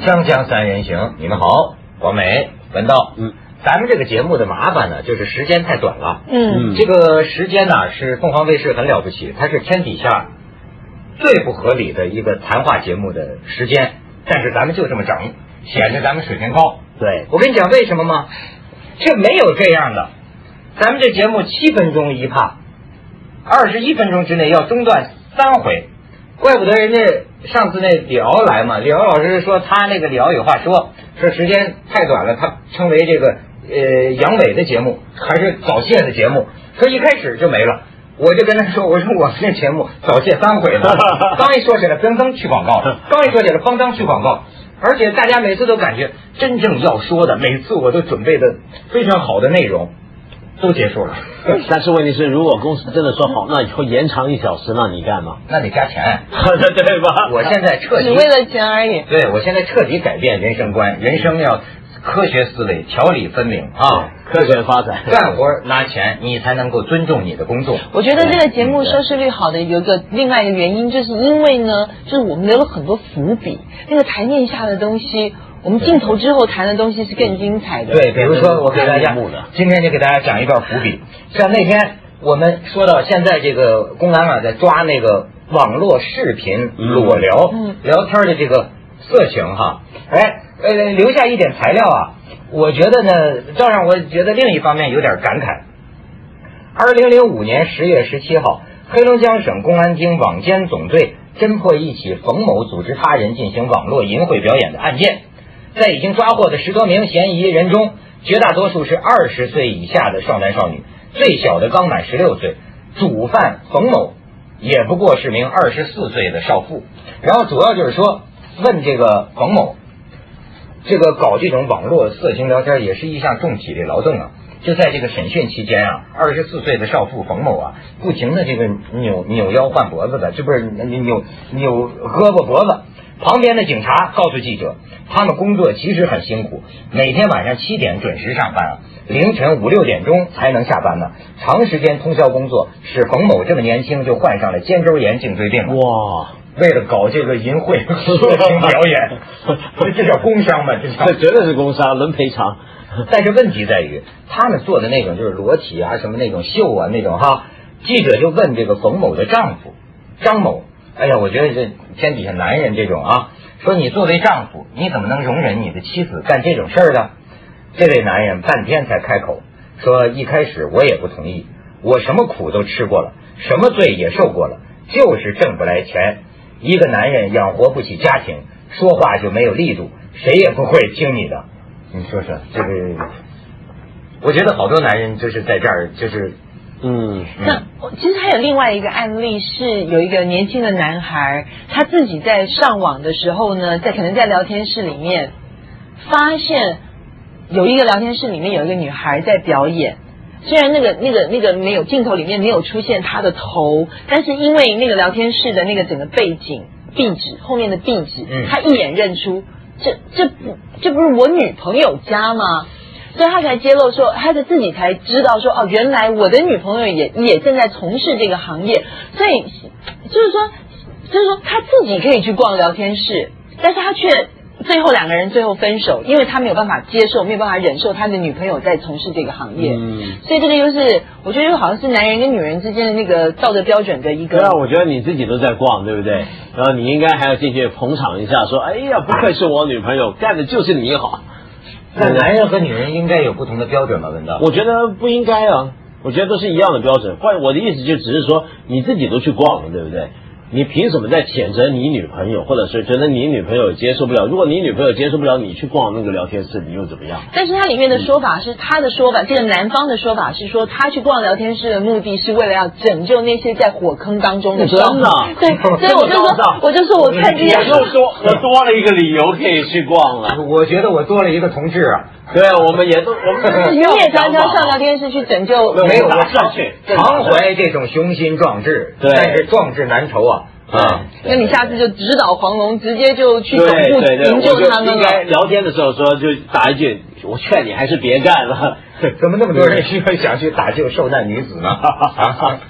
锵锵三人行，你们好，广美、文道。嗯，咱们这个节目的麻烦呢，就是时间太短了。嗯，这个时间呢，是凤凰卫视很了不起，它是天底下最不合理的一个谈话节目的时间，但是咱们就这么整，显得咱们水平高。对，我跟你讲为什么吗？这没有这样的，咱们这节目七分钟一趴，二十一分钟之内要中断三回，怪不得人家上次那李敖来嘛，李敖老师说他那个李敖有话说，说时间太短了，他称为这个呃杨伟的节目还是早泄的节目，说一开始就没了。我就跟他说，我说我们这节目早泄三回了，刚一说起来噔噔去广告，刚一说起来邦当去广告，而且大家每次都感觉真正要说的，每次我都准备的非常好的内容都结束了，但是问题是，如果公司真的说好，那以后延长一小时，那你干吗？那得加钱，对吧？我现在彻底只为了钱而已。对我现在彻底改变人生观，人生要科学思维，条理分明啊，科学发展，干活拿钱，你才能够尊重你的工作。我觉得这个节目收视率好的有一个另外一个原因，就是因为呢，就是我们留了很多伏笔，那个台面下的东西，我们镜头之后谈的东西是更精彩的。对，比如说我给大家今天就给大家讲一段伏笔，像那天我们说到现在这个公安啊在抓那个网络视频裸聊、嗯聊天的这个色情哈，哎呃留下一点材料啊，我觉得呢，倒让我觉得另一方面有点感慨。二零零五年十月十七号，黑龙江省公安厅网监总队侦破一起冯某组织他人进行网络淫秽表演的案件。在已经抓获的十多名嫌疑人中，绝大多数是二十岁以下的少男少女，最小的刚满十六岁。主犯冯某也不过是名二十四岁的少妇。然后主要就是说，问这个冯某，这个搞这种网络色情聊天也是一项重体力劳动啊。就在这个审讯期间啊，二十四岁的少妇冯某啊，不停的这个扭扭腰换脖子的，这不是扭扭扭胳膊脖子。旁边的警察告诉记者，他们工作其实很辛苦，每天晚上七点准时上班啊，凌晨五六点钟才能下班呢。长时间通宵工作，使冯某这么年轻就患上了肩周炎、颈椎病了。哇，为了搞这个淫秽 色情表演，这叫工伤吗？这叫这绝对是工伤，能赔偿。但是问题在于，他们做的那种就是裸体啊，什么那种秀啊那种哈，记者就问这个冯某的丈夫张某，哎呀，我觉得这天底下男人这种啊，说你作为丈夫，你怎么能容忍你的妻子干这种事儿呢？这位男人半天才开口说，一开始我也不同意，我什么苦都吃过了，什么罪也受过了，就是挣不来钱。一个男人养活不起家庭，说话就没有力度，谁也不会听你的。你说说这个，我觉得好多男人就是在这儿，就是嗯，那我其实还有另外一个案例，是有一个年轻的男孩，他自己在上网的时候呢，在可能在聊天室里面发现有一个聊天室里面有一个女孩在表演。虽然那个那个那个没有镜头里面没有出现她的头，但是因为那个聊天室的那个整个背景壁纸后面的壁纸，嗯他一眼认出这这不这不是我女朋友家吗？所以他才揭露说，他的自己才知道说，哦，原来我的女朋友也也正在从事这个行业，所以就是说，就是说他自己可以去逛聊天室，但是他却最后两个人最后分手，因为他没有办法接受，没有办法忍受他的女朋友在从事这个行业，嗯所以这个就是我觉得好像是男人跟女人之间的那个道德标准的一个对啊，我觉得你自己都在逛，对不对？然后你应该还要进去捧场一下，说：“哎呀，不愧是我女朋友，干的就是你好。”那男人和女人应该有不同的标准吧？文道，我觉得不应该啊，我觉得都是一样的标准。换我的意思就只是说，你自己都去逛了，对不对？你凭什么在谴责你女朋友，或者是觉得你女朋友接受不了？如果你女朋友接受不了，你去逛那个聊天室，你又怎么样？但是它里面的说法是他的说法，这个男方的说法是说，他去逛聊天室的目的是为了要拯救那些在火坑当中的真的对，所以我就说，我就说我看这我些又说，我多了一个理由可以去逛了。我觉得我多了一个同志啊，对啊，我们也都，我们 你也常常上聊天室去拯救，没有我打上去常怀这种雄心壮志，对但是壮志难酬啊。啊，那你下次就指导黄龙，直接就去对总部对对，营救他们应该。聊天的时候说，就打一句，我劝你还是别干了。怎么那么多人需要想去打救受难女子呢？啊，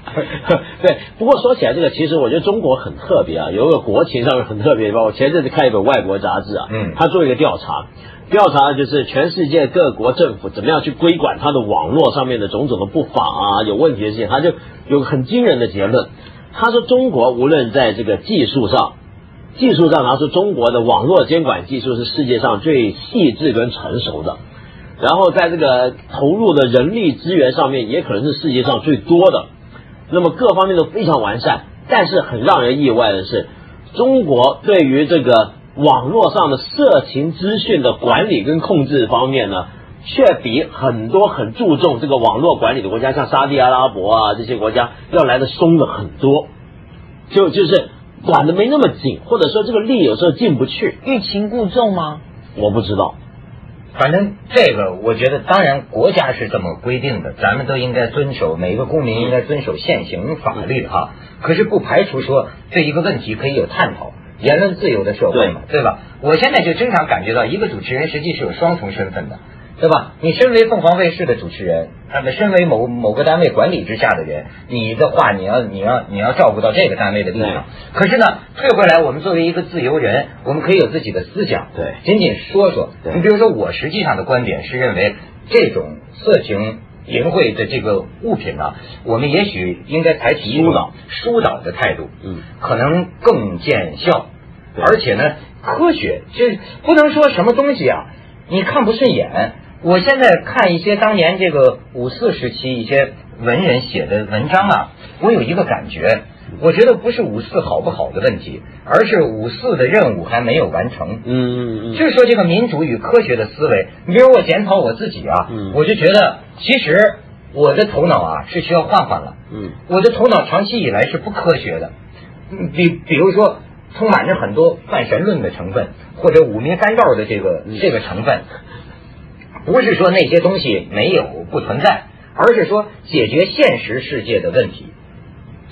对，不过说起来这个，其实我觉得中国很特别啊，有一个国情上面很特别的地方。我前阵子看一本外国杂志啊，嗯他做一个调查，调查就是全世界各国政府怎么样去规管它的网络上面的种种的不法啊，有问题的事情，他就有很惊人的结论。他说中国无论在这个技术上，技术上他说中国的网络监管技术是世界上最细致跟成熟的。然后在这个投入的人力资源上面，也可能是世界上最多的。那么各方面都非常完善，但是很让人意外的是，中国对于这个网络上的色情资讯的管理跟控制方面呢，却比很多很注重这个网络管理的国家，像沙地阿拉伯啊这些国家要来的松了很多。就就是管的没那么紧，或者说这个力有时候进不去，欲擒故纵吗？我不知道。反正这个，我觉得当然国家是这么规定的，咱们都应该遵守，每一个公民应该遵守现行法律哈。可是不排除说这一个问题可以有探讨，言论自由的社会嘛，对吧？我现在就经常感觉到，一个主持人实际是有双重身份的，对吧？你身为凤凰卫视的主持人，那么身为某某个单位管理之下的人，你的话你要你要你要照顾到这个单位的立场。可是呢，退回来，我们作为一个自由人，我们可以有自己的思想，对仅仅说说。你比如说，我实际上的观点是认为，这种色情淫秽的这个物品呢，我们也许应该采取一种疏导疏导的态度，嗯，可能更见效。而且呢，科学这不能说什么东西啊，你看不顺眼。我现在看一些当年这个五四时期一些文人写的文章啊，我有一个感觉，我觉得不是五四好不好的问题，而是五四的任务还没有完成。嗯嗯嗯，就是说这个民主与科学的思维，你比如我检讨我自己啊，嗯。我就觉得其实我的头脑啊是需要换换了。嗯。我的头脑长期以来是不科学的，嗯比比如说充满着很多泛神论的成分，或者五迷三道的这个、嗯。这个成分，不是说那些东西没有不存在，而是说解决现实世界的问题，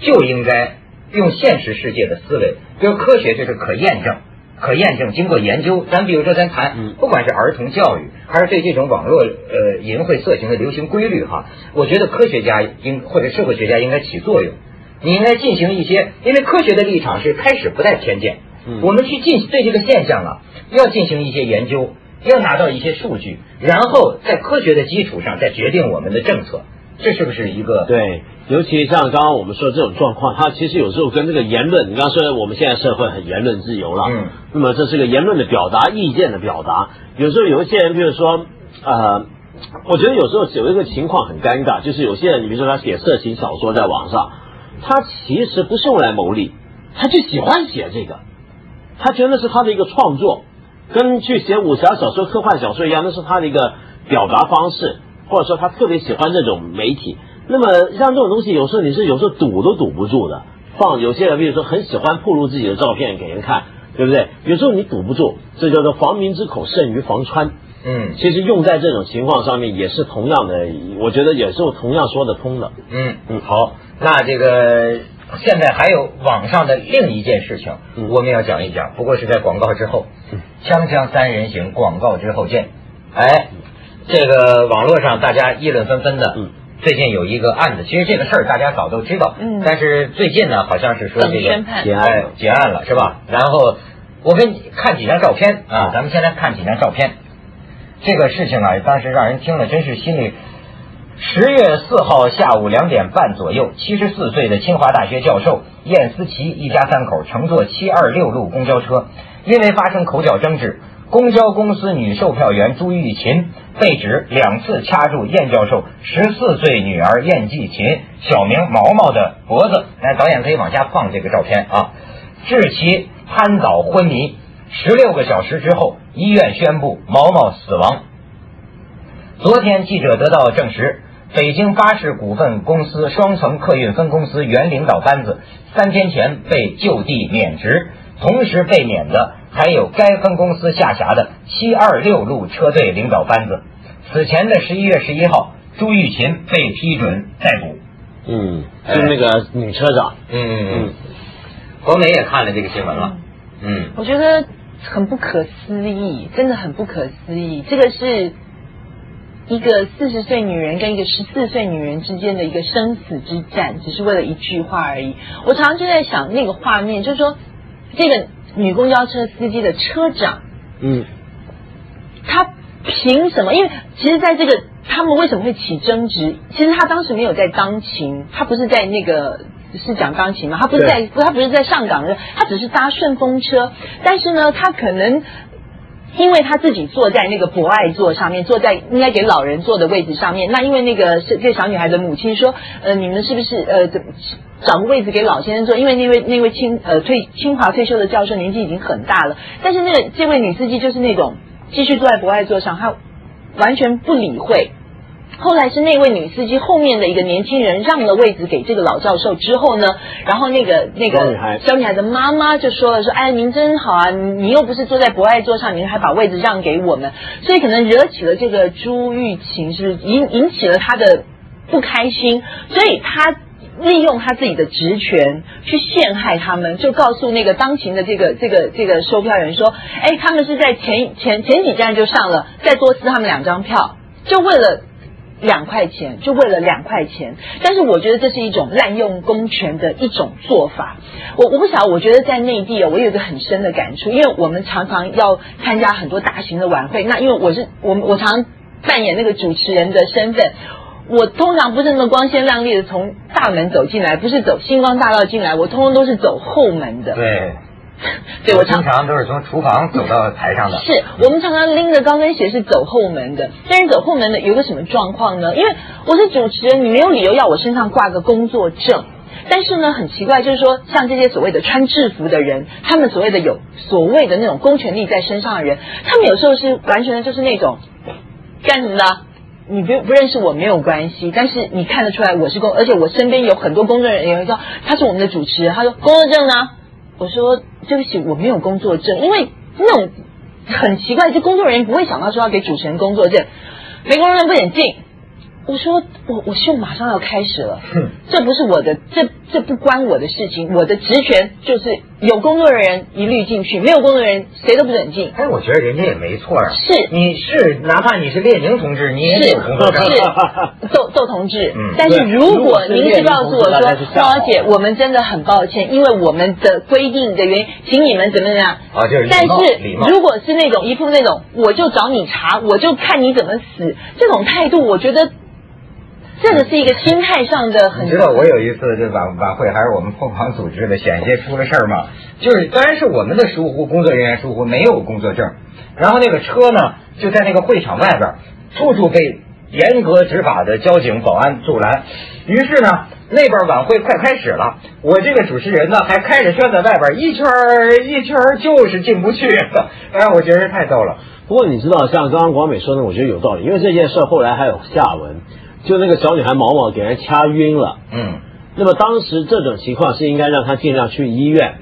就应该用现实世界的思维，比如科学就是可验证。可验证，经过研究，咱比如说咱谈嗯，不管是儿童教育，还是对这种网络呃淫秽色情的流行规律哈，我觉得科学家应或者社会学家应该起作用。你应该进行一些，因为科学的立场是开始不带偏见，嗯我们去进对这个现象啊，要进行一些研究，要拿到一些数据，然后在科学的基础上再决定我们的政策，这是不是一个？对，尤其像刚刚我们说的这种状况，它其实有时候跟这个言论，你刚刚说我们现在社会很言论自由了，嗯，那么这是个言论的表达，意见的表达。有时候有一些人，比如说，呃，我觉得有时候有一个情况很尴尬，就是有些人，你比如说他写色情小说在网上，他其实不是用来牟利，他就喜欢写这个，他觉得那是他的一个创作，跟去写武侠小说、科幻小说一样，那是他的一个表达方式，或者说他特别喜欢这种媒体。那么像这种东西，有时候你是有时候堵都堵不住的。放有些人，比如说很喜欢暴露自己的照片给人看，对不对？有时候你堵不住，这叫做防民之口胜于防川。嗯其实用在这种情况上面也是同样的，我觉得也是同样说得通的。嗯嗯好，那这个现在还有网上的另一件事情，嗯我们要讲一讲，不过是在广告之后，嗯锵锵三人行广告之后见。哎，这个网络上大家议论纷纷的。嗯最近有一个案子，其实这个事儿大家早都知道，嗯但是最近呢，好像是说这个结案结案了是吧？然后我给你看几张照片啊，咱们先来看几张照片。这个事情啊，当时让人听了真是心里。十月四号下午两点半左右，七十四岁的清华大学教授燕思琪一家三口乘坐七二六路公交车，因为发生口角争执，公交公司女售票员朱玉琴被指两次掐住燕教授十四岁女儿燕继琴（小名毛毛）的脖子。来，导演可以往下放这个照片啊，致其瘫倒昏迷。十六个小时之后，医院宣布毛毛死亡。昨天，记者得到证实，北京巴士股份公司双层客运分公司原领导班子三天前被就地免职，同时被免的还有该分公司下辖的七二六路车队领导班子。此前的十一月十一号，朱玉琴被批准逮捕。嗯，就那个女车长。嗯嗯嗯，国美也看了这个新闻了，嗯，我觉得很不可思议，真的很不可思议。这个是一个四十岁女人跟一个十四岁女人之间的一个生死之战，只是为了一句话而已。我常常就在想那个画面，就是说这个女公交车司机的车长，嗯，他凭什么？因为其实在这个他们为什么会起争执？其实他当时没有在钢琴，他不是在那个是讲钢琴嘛？他不是在，他不是在上岗的，他只是搭顺风车。但是呢，他可能因为他自己坐在那个博爱座上面，坐在应该给老人坐的位置上面。那因为那个是这小女孩的母亲说，呃，你们是不是呃找个位置给老先生坐？因为那位那位清呃退清华退休的教授年纪已经很大了，但是那个这位女司机就是那种继续坐在博爱座上，她完全不理会。后来是那位女司机后面的一个年轻人让了位置给这个老教授之后呢，然后那个那个小女孩小女孩的妈妈就说了说，哎，您真好啊，你又不是坐在博爱座上，您还把位置让给我们，所以可能惹起了这个朱玉琴，是引引起了她的不开心，所以她。利用他自己的职权去陷害他们，就告诉那个当勤的这个这个这个售票员说：“哎，他们是在前前前几站就上了，再多撕他们两张票，就为了两块钱，就为了两块钱。但是我觉得这是一种滥用公权的一种做法。我我不晓得，我觉得在内地啊，我有一个很深的感触，因为我们常常要参加很多大型的晚会，那因为我是我我常扮演那个主持人的身份。我通常不是那么光鲜亮丽的从大门走进来，不是走星光大道进来，我通通都是走后门的。对，对我经常都是从厨房走到台上的。是我们常常拎着高跟鞋是走后门的，但是走后门的有个什么状况呢？因为我是主持人，你没有理由要我身上挂个工作证。但是呢，很奇怪，就是说，像这些所谓的穿制服的人，他们所谓的有所谓的那种公权力在身上的人，他们有时候是完全的就是那种干什么的？你不不认识我没有关系，但是你看得出来我是工，而且我身边有很多工作人员说他是我们的主持人，他说工作证呢？我说对不起，我没有工作证，因为那种很奇怪，就工作人员不会想到说要给主持人工作证，没工作证不准进。我说我我秀马上要开始了，这不是我的，这这不关我的事情，我的职权就是有工作的人员一律进去，没有工作人员谁都不准进。哎，我觉得人家也没错啊。是你是哪怕你是列宁同志，你也是有工作证。是 窦窦同志，嗯但是如果您是告诉我说列宁同志大家是，吓跑猫姐，我们真的很抱歉，因为我们的规定的原因，请你们怎么怎么样。啊，就是礼但是如果是那种一副那种，我就找你查，我就看你怎么死，这种态度，我觉得这个是一个心态上的很。你知道我有一次这晚晚会还是我们凤凰组织的，险些出了事儿嘛。就是当然是我们的疏忽，工作人员疏忽，没有工作证。然后那个车呢，就在那个会场外边，处处被严格执法的交警、保安阻拦。于是呢，那边晚会快开始了，我这个主持人呢还开着车在外边一圈儿一圈儿，就是进不去。哎，我觉得太逗了。不过你知道，像刚刚广美说的，我觉得有道理，因为这件事后来还有下文，就那个小女孩毛毛给人掐晕了。嗯，那么当时这种情况是应该让他尽量去医院，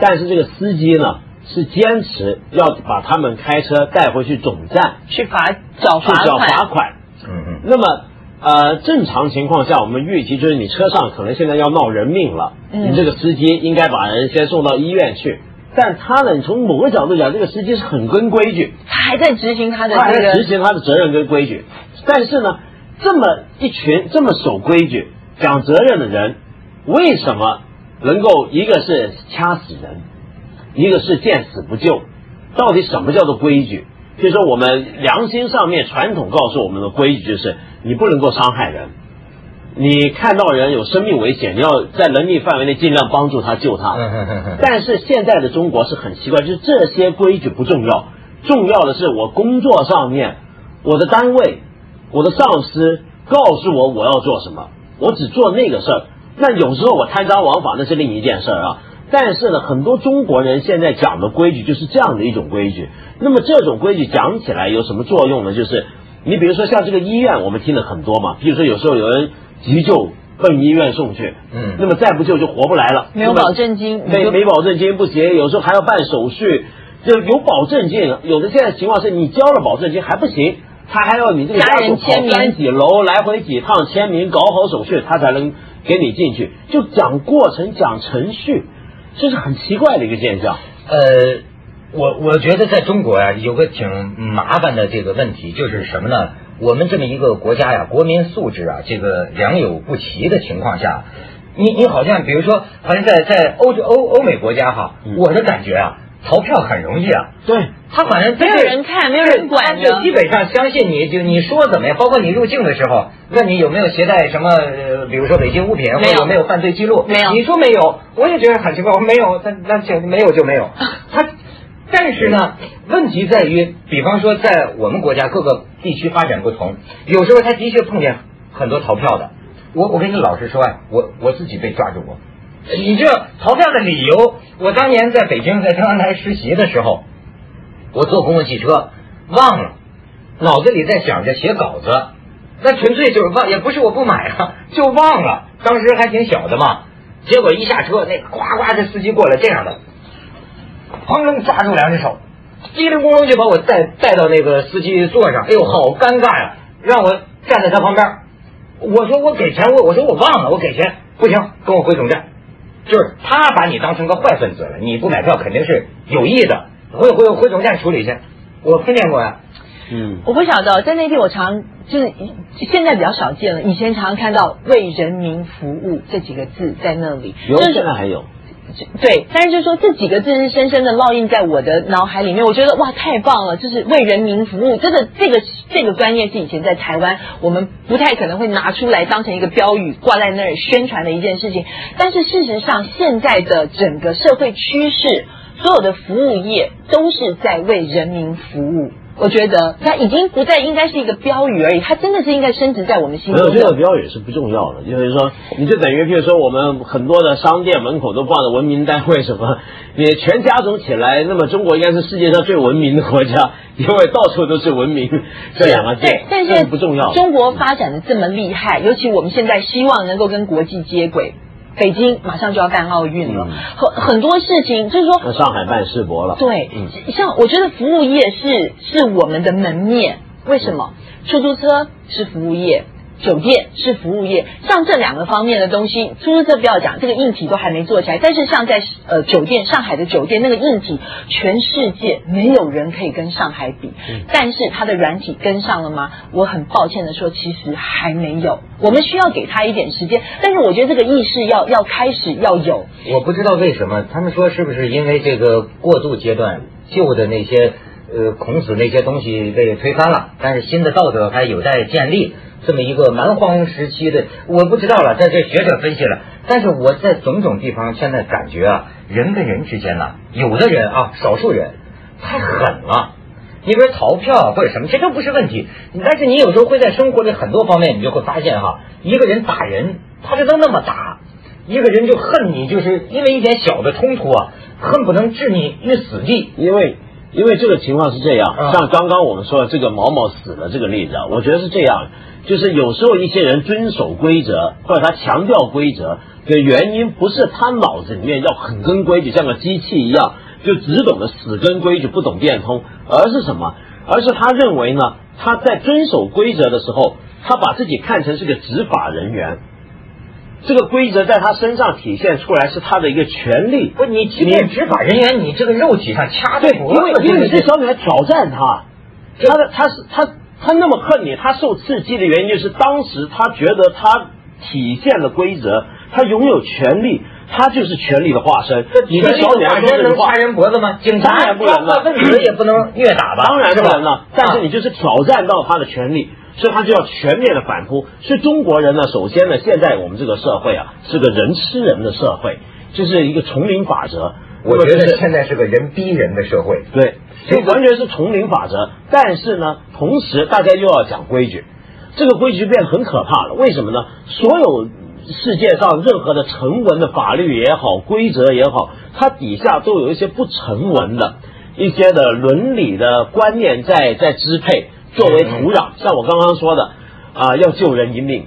但是这个司机呢是坚持要把他们开车带回去总站去罚缴去缴罚款，嗯嗯，那么呃，正常情况下，我们预计就是你车上可能现在要闹人命了，嗯你这个司机应该把人先送到医院去。但他呢，你从某个角度讲，这个司机是很跟规矩，他还在执行他的他还这个在执行他的责任跟规矩。但是呢，这么一群这么守规矩、讲责任的人，为什么能够一个是掐死人，一个是见死不救？到底什么叫做规矩？就是说，我们良心上面传统告诉我们的规矩就是，你不能够伤害人。你看到人有生命危险，你要在能力范围内尽量帮助他救他。嗯 但是现在的中国是很奇怪，就是这些规矩不重要，重要的是我工作上面，我的单位，我的上司告诉我我要做什么，我只做那个事儿。那有时候我贪赃枉法那是另一件事儿啊。但是呢，很多中国人现在讲的规矩就是这样的一种规矩。那么这种规矩讲起来有什么作用呢？就是你比如说像这个医院，我们听了很多嘛，比如说有时候有人急救奔医院送去，嗯那么再不救就活不来了，没有保证金，没没保证金不行，有时候还要办手续。就有保证金，有的现在情况是你交了保证金还不行，他还要你这个家人属跑签名三几楼，来回几趟签名，搞好手续，他才能给你进去。就讲过程，讲程序。这是很奇怪的一个现象。呃，我我觉得在中国呀、有个挺麻烦的这个问题，就是什么呢？我们这么一个国家呀，国民素质啊，这个良莠不齐的情况下，你你好像比如说，好像在在欧洲欧欧美国家哈，嗯我的感觉啊，逃票很容易啊。对，他好像没有人看没有人管他着就基本上相信你，就你说怎么样，包括你入境的时候，问你有没有携带什么，呃比如说违禁物品，或者有没有犯罪记录，没有你说没有，我也觉得很奇怪，我说没有，那那就，没有就没有。他，但是呢，问题在于，比方说在我们国家各个地区发展不同，有时候他的确碰见很多逃票的。我我跟你老实说啊，我我自己被抓住过。你这逃票的理由，我当年在北京在中央台实习的时候，我坐公共汽车忘了，脑子里在想着写稿子，那纯粹就是忘，也不是我不买啊，就忘了。当时还挺小的嘛，结果一下车，那个呱呱的司机过来这样的，哐啷抓住两只手，叽里咕噜就把我带带到那个司机座上，哎呦，好尴尬呀、让我站在他旁边。我说我给钱，我我说我忘了，我给钱不行，跟我回总站。就是他把你当成个坏分子了，你不买票肯定是有意的，回回回总站处理去。我碰见过呀，嗯，我不晓得，在内地我常就是现在比较少见了，以前常常看到“为人民服务”这几个字在那里，有就是现在还有。对，但是就是说这几个字是深深的烙印在我的脑海里面，我觉得哇太棒了，就是为人民服务，真的这个这个专业是以前在台湾我们不太可能会拿出来当成一个标语挂在那儿宣传的一件事情，但是事实上现在的整个社会趋势，所有的服务业都是在为人民服务。我觉得它已经不再应该是一个标语而已，它真的是应该升值在我们心中没有这个。标语是不重要的，就是说，你就等于，譬如说，我们很多的商店门口都挂着文明单位什么，你全加总起来，那么中国应该是世界上最文明的国家，因为到处都是文明这两个字对，，但这是不重要。中国发展的这么厉害，尤其我们现在希望能够跟国际接轨。北京马上就要办奥运了，嗯。很很多事情就是说，上海办世博了，对，嗯。像我觉得服务业是是我们的门面，为什么？出租车是服务业。酒店是服务业，像这两个方面的东西，出租车不要讲，这个硬体都还没做起来。但是像在呃酒店，上海的酒店那个硬体，全世界没有人可以跟上海比。但是它的软体跟上了吗？我很抱歉的说，其实还没有。我们需要给他一点时间，但是我觉得这个意识要要开始要有。我不知道为什么，他们说是不是因为这个过渡阶段旧的那些呃孔子那些东西被推翻了，但是新的道德还有待建立。这么一个蛮荒时期的，我不知道了，在这学者分析了。但是我在种种地方现在感觉啊，人跟人之间呢、有的人啊，少数人太狠了。你比如逃票或者什么，这都不是问题。但是你有时候会在生活里很多方面，你就会发现哈，一个人打人，他这都那么打，一个人就恨你，就是因为一点小的冲突啊，恨不能置你于死地。因为因为这个情况是这样，啊像刚刚我们说的这个毛毛死了这个例子啊，我觉得是这样，就是有时候一些人遵守规则，或者他强调规则的原因，不是他脑子里面要很跟规矩，像个机器一样，就只懂得死跟规矩，不懂变通，而是什么？而是他认为呢，他在遵守规则的时候，他把自己看成是个执法人员。这个规则在他身上体现出来是他的一个权利，不，你即便执法人员，你这个肉体上掐对，对脖子，因为因为你是小女孩挑战他，他的他是他他那么恨你，他受刺激的原因就是当时他觉得他体现了规则，他拥有权利，他就是权力的化身。你的小女孩能掐，人脖子吗？警当察然不能了抓分子也不能虐打吧？当然不能了，但是你就是挑战到他的权利。所以他就要全面的反扑。所以中国人呢，首先呢，现在我们这个社会啊，是个人吃人的社会，就是一个丛林法则。我觉得现在是个人逼人的社会。对，所以完全是丛林法则。但是呢，同时大家又要讲规矩，这个规矩变得很可怕了。为什么呢？所有世界上任何的成文的法律也好，规则也好，它底下都有一些不成文的一些的伦理的观念在在支配，作为土壤。像我刚刚说的啊、要救人一命。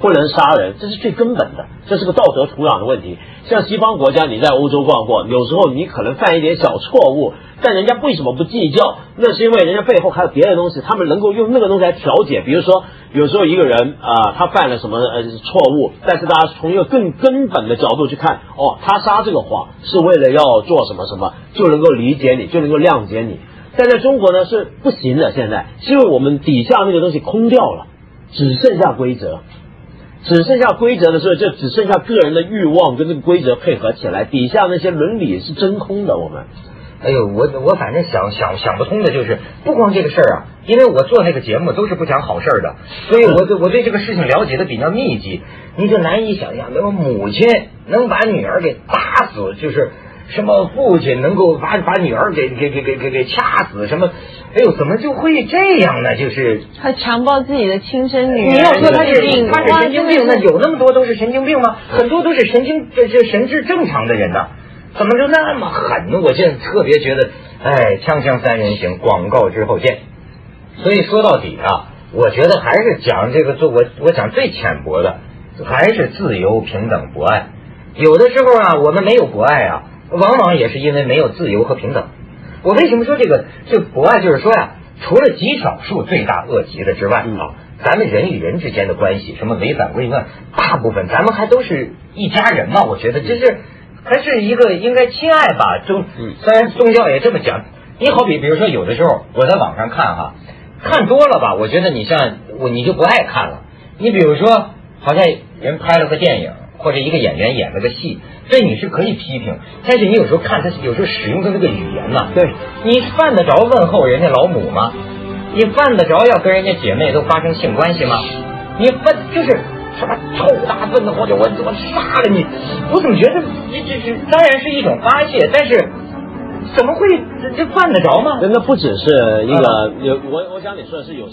不能杀人，这是最根本的，这是个道德土壤的问题。像西方国家，你在欧洲逛过，有时候你可能犯一点小错误，但人家为什么不计较？那是因为人家背后还有别的东西，他们能够用那个东西来调解。比如说，有时候一个人啊、他犯了什么呃错误，但是大家从一个更根本的角度去看，哦，他撒这个谎是为了要做什么什么，就能够理解你，就能够谅解你。但在中国呢是不行的，现在是因为我们底下那个东西空掉了，只剩下规则。只剩下规则的时候，就只剩下个人的欲望跟这个规则配合起来，底下那些伦理是真空的。我们哎呦，我我反正想想想不通的就是，不光这个事儿啊，因为我做那个节目都是不讲好事儿的，所以我对我对这个事情了解的比较密集，你就难以想象，那么母亲能把女儿给打死，就是什么父亲能够把把女儿给给给给给给掐死，什么，哎呦，怎么就会这样呢？就是他强暴自己的亲生女儿，你要说他是病他是神经病，那有那么多都是神经病吗？很多都是神经这这神智正常的人呐，怎么就那么狠呢？我现在特别觉得，哎，锵锵三人行，广告之后见。所以说到底啊，我觉得还是讲这个，做我我讲最浅薄的，还是自由、平等、博爱。有的时候啊，我们没有博爱啊，往往也是因为没有自由和平等。我为什么说这个这博爱？就是说呀、除了极少数罪大恶极的之外啊，咱们人与人之间的关系，什么违反规范，大部分咱们还都是一家人嘛。我觉得这是还是一个应该亲爱吧。宗嗯虽然宗教也这么讲，你好比比如说有的时候我在网上看哈，看多了吧，我觉得你像我你就不爱看了。你比如说，好像人拍了个电影，或者一个演员演了个戏，这你是可以批评，但是你有时候看他有时候使用的那个语言呐，对，你犯得着问候人家老母吗？你犯得着要跟人家姐妹都发生性关系吗？你犯就是什么臭大粪的，或者我我杀了你，我怎么觉得这这是当然是一种发泄，但是怎么会这这犯得着吗？那那不只是一个有我我想你说的是有。